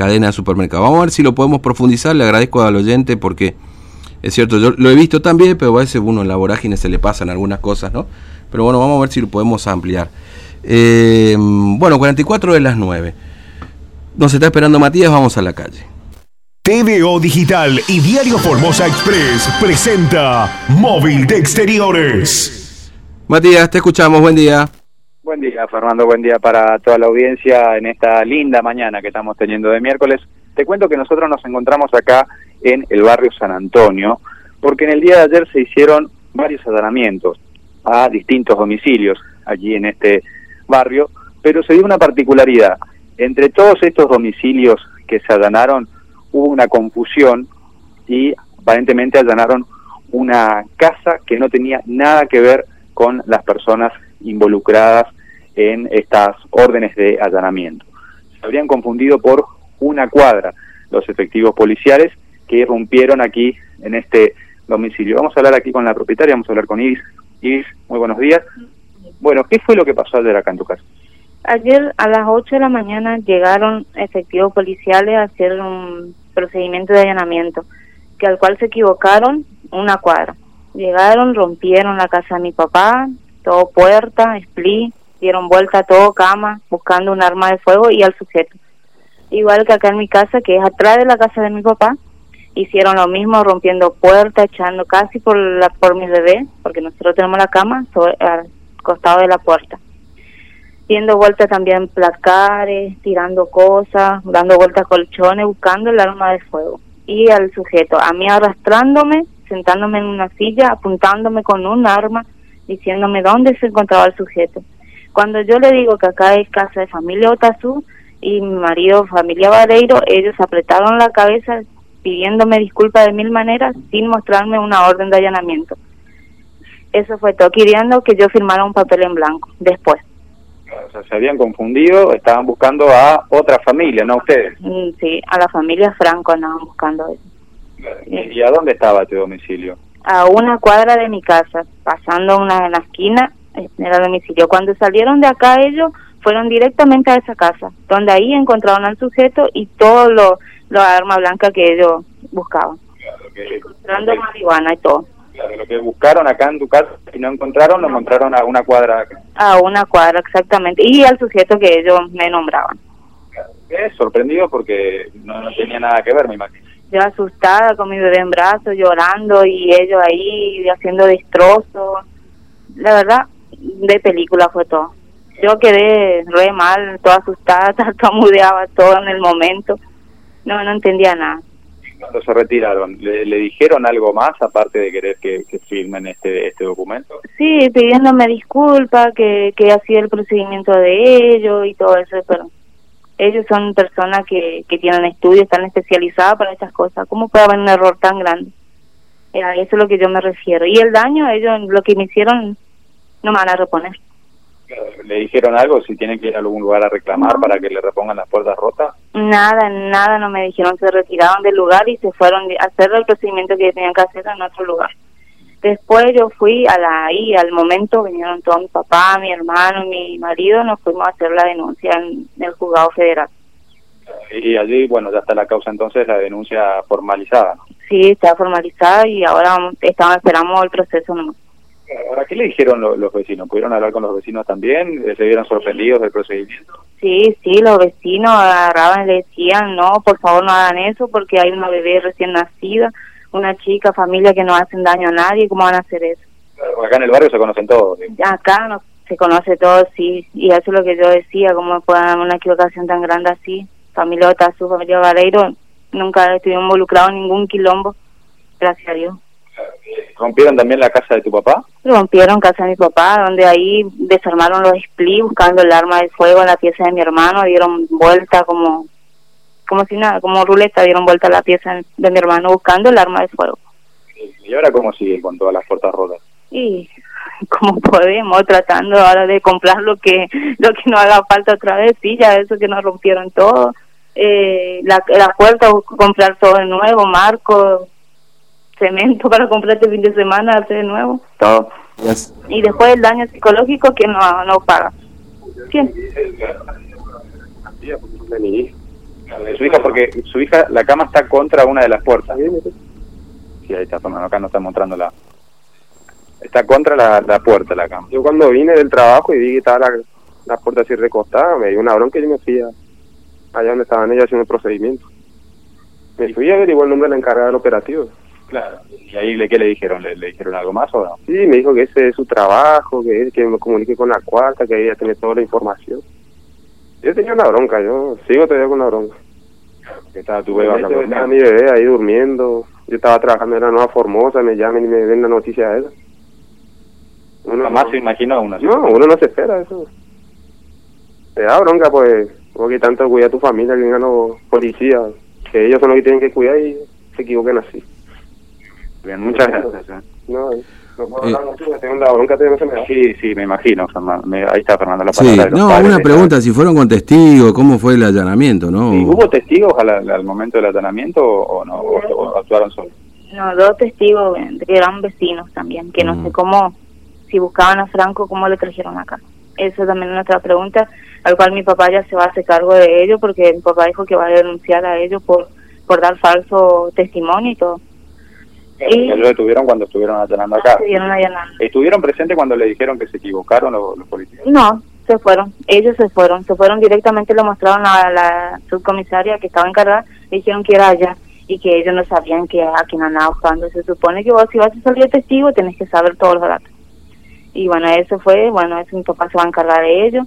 cadena de supermercados. Vamos a ver si lo podemos profundizar, le agradezco al oyente porque es cierto, yo lo he visto también, pero a veces uno en la vorágine se le pasan algunas cosas, ¿no? Pero bueno, vamos a ver si lo podemos ampliar. Eh, bueno, 44 de las 9. Nos está esperando Matías, vamos a la calle. TVO Digital y Diario Formosa Express presenta Móvil de Exteriores. Matías, te escuchamos, buen día. Buen día, Fernando, buen día para toda la audiencia en esta linda mañana que estamos teniendo de miércoles. Te cuento que nosotros nos encontramos acá en el barrio San Antonio, porque en el día de ayer se hicieron varios allanamientos a distintos domicilios allí en este barrio, pero se dio una particularidad. Entre todos estos domicilios que se allanaron hubo una confusión y aparentemente allanaron una casa que no tenía nada que ver con las personas involucradas en estas órdenes de allanamiento. Se habrían confundido por una cuadra los efectivos policiales que irrumpieron aquí en este domicilio. Vamos a hablar aquí con la propietaria, vamos a hablar con Iris. Iris, muy buenos días. Bueno, ¿qué fue lo que pasó ayer acá en tu casa? Ayer a las 8 de la mañana llegaron efectivos policiales a hacer un procedimiento de allanamiento, que al cual se equivocaron una cuadra. Llegaron, rompieron la casa de mi papá, todo puerta, split, dieron vuelta a todo cama, buscando un arma de fuego y al sujeto. Igual que acá en mi casa, que es atrás de la casa de mi papá, hicieron lo mismo, rompiendo puertas, echando casi por la por mi bebé, porque nosotros tenemos la cama sobre, al costado de la puerta. Dando vueltas también placares, tirando cosas, dando vueltas colchones, buscando el arma de fuego. Y al sujeto, a mí arrastrándome, sentándome en una silla, apuntándome con un arma, diciéndome dónde se encontraba el sujeto. Cuando yo le digo que acá es casa de familia Otazú y mi marido familia Vareiro, ellos apretaron la cabeza, pidiéndome disculpas de mil maneras sin mostrarme una orden de allanamiento. Eso fue todo queriendo que yo firmara un papel en blanco después. O sea, se habían confundido, estaban buscando a otra familia, no a ustedes. Mm, Sí, a la familia Franco andaban buscando eso. ¿Y a dónde estaba tu domicilio? A una cuadra de mi casa, pasando una en la esquina, era el domicilio. Cuando salieron de acá ellos, fueron directamente a esa casa, donde ahí encontraron al sujeto y todo lo, lo arma blanca que ellos buscaban. Claro, que, Encontrando marihuana y todo. claro, lo que buscaron acá en tu casa y no encontraron, lo encontraron a una cuadra acá. A una cuadra, exactamente. Y al sujeto que ellos me nombraban. Quedé sorprendido porque no, no tenía nada que ver, me imagino. Yo asustada con mi bebé en brazos, llorando y ellos ahí haciendo destrozos. La verdad, de película fue todo. Yo quedé re mal, toda asustada, tartamudeaba todo en el momento. No, no entendía nada. Cuando se retiraron, ¿le, le dijeron algo más aparte de querer que, que firmen este, este documento? Sí, pidiéndome disculpas, que, que hacía el procedimiento de ellos y todo eso, pero ellos son personas que, que tienen estudios, están especializadas para estas cosas. ¿Cómo puede haber un error tan grande? Eh, A eso es lo que yo me refiero. Y el daño, ellos lo que me hicieron, no me van a reponer. ¿Le dijeron algo? Si tienen que ir a algún lugar a reclamar para que le repongan las puertas rotas. Nada, nada, no me dijeron, se retiraron del lugar y se fueron a hacer el procedimiento que tenían que hacer en otro lugar. Después yo fui a la ahí, al momento vinieron todos mi papá, mi hermano, mi marido, nos fuimos a hacer la denuncia en el juzgado federal. Y allí, bueno, ya está la causa entonces, la denuncia formalizada. ¿no? Sí, está formalizada y ahora estamos esperamos el proceso nomás. Ahora, ¿qué le dijeron lo- los vecinos? ¿Pudieron hablar con los vecinos también? ¿Se vieron sorprendidos del procedimiento? Sí, sí, los vecinos agarraban y le decían, no, por favor no hagan eso porque hay una bebé recién nacida, una chica, familia que no hacen daño a nadie, ¿cómo van a hacer eso? Claro, Acá en el barrio se conocen todos. ¿sí? Acá no se conoce todo, sí, y eso es lo que yo decía, cómo puede haber una equivocación tan grande así. Familia Otazú, familia Vareiro, nunca estuvieron involucrados en ningún quilombo, gracias a Dios. ¿Rompieron también la casa de tu papá? Rompieron casa de mi papá, donde ahí desarmaron los split buscando el arma de fuego en la pieza de mi hermano, dieron vuelta como como si nada, como ruleta, dieron vuelta a la pieza de mi hermano buscando el arma de fuego. ¿Y ahora cómo siguen con todas las puertas rotas? Y como podemos, tratando ahora de comprar lo que lo que no haga falta otra vez, sí, ya eso que nos rompieron todo. Eh, la, la puerta, comprar todo de nuevo, marco, cemento para comprar este fin de semana, hacer de nuevo, todo. Y después el daño psicológico que no, no paga. ¿Quién? Su hija, porque su hija, la cama está contra una de las puertas. Sí, ahí está, Fernando, acá no está mostrando la... Está contra la, la puerta la cama. Yo cuando vine del trabajo y vi que estaba la, la puerta así recostada, me dio una bronca y yo me fui a- allá donde estaban ellos haciendo el procedimiento. Me fui a averiguar el nombre de la encargada del operativo. Claro. ¿Y ahí le, qué le dijeron? ¿Le, le dijeron algo más o no? Sí, me dijo que ese es su trabajo, que que me comunique con la cuarta, que ella tiene toda la información. Yo tenía una bronca, yo sigo todavía con la bronca. Que estaba tu bebé Yo estaba mi bebé ahí durmiendo. Yo estaba trabajando en la Nueva Formosa, me llaman y me den la noticia de ella. Uno Jamás no- se imaginó una No, uno no se espera eso. Te da bronca, pues, porque tanto cuida a tu familia, que vengan los policías, que ellos son los que tienen que cuidar y se equivoquen así. Bien, muchas gracias. eh. No, eh, no puedo Eh. Sí, sí, me imagino, Fernando. Me- ahí está Fernando la Sí, palabra. de los no, padres una pregunta, si fueron con testigos, ¿cómo fue el allanamiento, no? Sí, ¿Hubo testigos al, al momento del allanamiento o, no? O, o actuaron solos? No, dos testigos que eran vecinos también, que no Mm. sé cómo, si buscaban a Franco, cómo le trajeron acá. Eso también es nuestra pregunta, al cual mi papá ya se va a hacer cargo de ello, porque mi papá dijo que va a denunciar a ellos por, por dar falso testimonio y todo. Ya lo detuvieron cuando estuvieron allanando acá. se dieron allanando. ¿Estuvieron presentes cuando le dijeron que se equivocaron los, los policías? No, se fueron, ellos se fueron, se fueron directamente, lo mostraron a la subcomisaria que estaba encargada, le dijeron que era allá y que ellos no sabían que a quien andaba buscando. Se supone que vos si vas a salir testigo tenés que saber todos los datos. Y bueno, eso fue, bueno, eso mi papá se va a encargar de ello.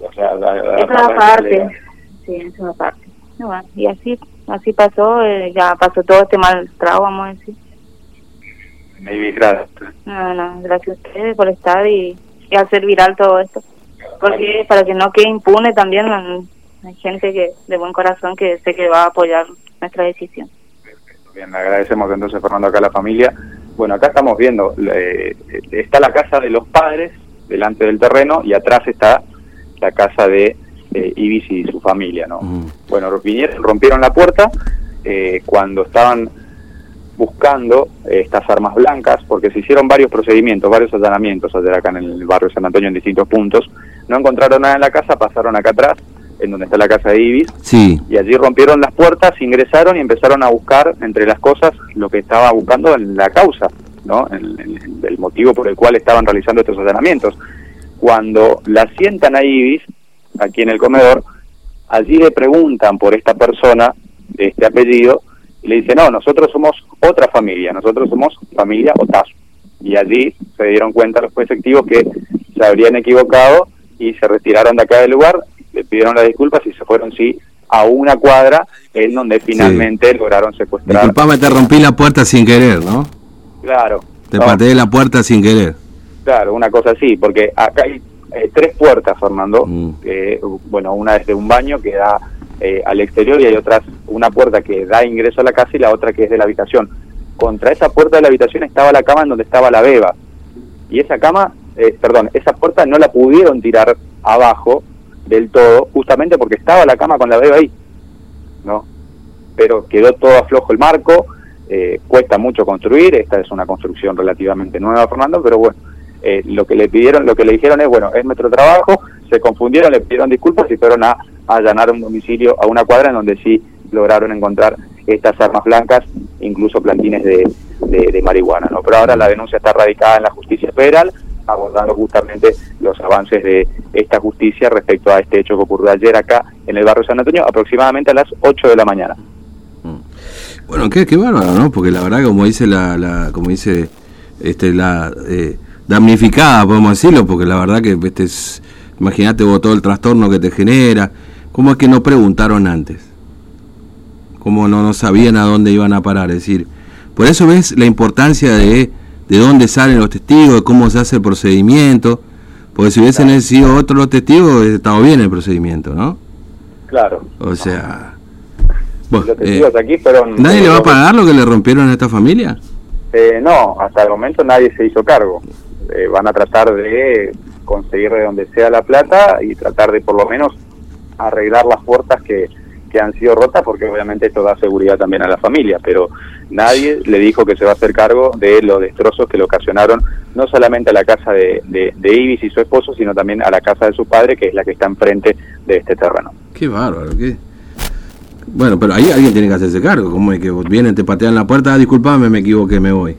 O sea, la- la- Esa la- es parte, sí, esa es la parte. Y, bueno, y así, así pasó, eh, ya pasó todo este mal trago, vamos a decir. Maybe, gracias. No, no, gracias a ustedes por estar y, y hacer viral todo esto. Porque para que no quede impune también, hay gente que de buen corazón que sé que va a apoyar nuestra decisión. Bien, le agradecemos entonces, Fernando, acá a la familia. Bueno, acá estamos viendo, eh, está la casa de los padres delante del terreno y atrás está la casa de eh, Ibis y su familia, ¿no? Mm. Bueno, vinieron, rompieron la puerta eh, cuando estaban buscando eh, estas armas blancas, porque se hicieron varios procedimientos, varios allanamientos ayer acá en el barrio San Antonio en distintos puntos. No encontraron nada en la casa, pasaron acá atrás, en donde está la casa de Ibis, Sí, y allí rompieron las puertas, ingresaron y empezaron a buscar entre las cosas lo que estaba buscando en la causa, ¿no? El, el- el motivo por el cual estaban realizando estos allanamientos. Cuando la sientan a Ibis, aquí en el comedor, allí le preguntan por esta persona, de este apellido, le dicen, no, nosotros somos otra familia, nosotros somos familia Otazo. Y allí se dieron cuenta los efectivos que se habrían equivocado y se retiraron de acá del lugar, le pidieron las disculpas y se fueron, sí, a una cuadra en donde finalmente lograron secuestrar. disculpame, te rompí la puerta sin querer, ¿no? Claro. Te ¿no? pateé la puerta sin querer. Claro, una cosa así, porque acá hay eh, tres puertas, Fernando. Mm. Eh, bueno, una es de un baño que da eh, al exterior y hay otras, una puerta que da ingreso a la casa y la otra que es de la habitación. Contra esa puerta de la habitación estaba la cama en donde estaba la beba. Y esa cama, eh, perdón, esa puerta no la pudieron tirar abajo del todo, justamente porque estaba la cama con la beba ahí. ¿no? Pero quedó todo aflojo el marco, eh, cuesta mucho construir, esta es una construcción relativamente nueva, Fernando, pero bueno, eh, lo que le pidieron, lo que le dijeron es, bueno, es nuestro trabajo, se confundieron, le pidieron disculpas y fueron a, allanar un domicilio a una cuadra en donde sí lograron encontrar estas armas blancas, incluso plantines de, marihuana, ¿no? Pero ahora la denuncia está radicada en la justicia federal, abordando justamente los avances de esta justicia respecto a este hecho que ocurrió ayer acá en el barrio San Antonio, aproximadamente a las 8 de la mañana. Bueno, qué, qué bárbaro, ¿no? Porque la verdad, como dice la, la como dice este la eh, damnificada, podemos decirlo, porque la verdad que este es, imagínate vos todo el trastorno que te genera, ¿cómo es que no preguntaron antes? ¿Cómo no, no sabían a dónde iban a parar? Es decir, por eso ves la importancia de, de dónde salen los testigos, de cómo se hace el procedimiento, porque si hubiesen sido otros los testigos, hubiese estado bien el procedimiento, ¿no? Claro. O sea... Los eh, testigos aquí fueron... ¿Nadie le va a pagar lo que le rompieron a esta familia? Eh, no, hasta el momento nadie se hizo cargo. Eh, van a tratar de conseguir de donde sea la plata y tratar de por lo menos arreglar las puertas que, que han sido rotas, porque obviamente esto da seguridad también a la familia, pero nadie le dijo que se va a hacer cargo de los destrozos que le ocasionaron no solamente a la casa de, de, de Ibis y su esposo, sino también a la casa de su padre, que es la que está enfrente de este terreno. Qué bárbaro, qué, Bueno, pero ahí alguien tiene que hacerse cargo. Como es que vienen, te patean la puerta, ah, disculpame, me equivoqué, me voy.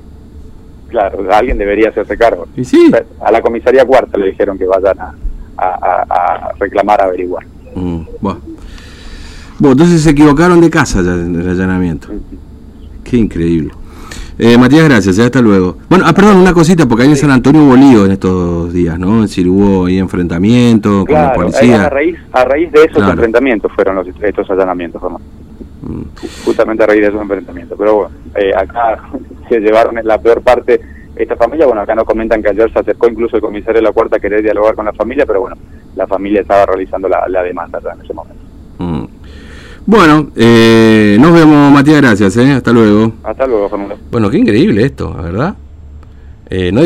Claro, alguien debería hacerse cargo. Y sí. A la comisaría cuarta le dijeron que vayan a, a, a- a reclamar, a averiguar. Mm, bueno. Bueno, entonces se equivocaron de casa ya en el allanamiento. Qué increíble. Eh, Matías, gracias, eh, hasta luego. Bueno, ah, perdón, una cosita, porque ahí en San Antonio hubo lío en estos días, ¿no? Si hubo ahí enfrentamiento con la Claro, eh, policía. a raíz, a raíz de esos Claro. enfrentamientos fueron los, estos allanamientos, Germán. Mm. justamente a raíz de esos enfrentamientos. Pero bueno, eh, acá se llevaron la peor parte esta familia. Bueno, acá nos comentan que ayer se acercó incluso el comisario de la cuarta a querer dialogar con la familia, pero bueno, la familia estaba realizando la, la demanda ya en ese momento. Mm. Bueno, eh, nos vemos, Matías, gracias, eh, hasta luego. Hasta luego, Fernando. Bueno, qué increíble esto, la verdad. Eh, no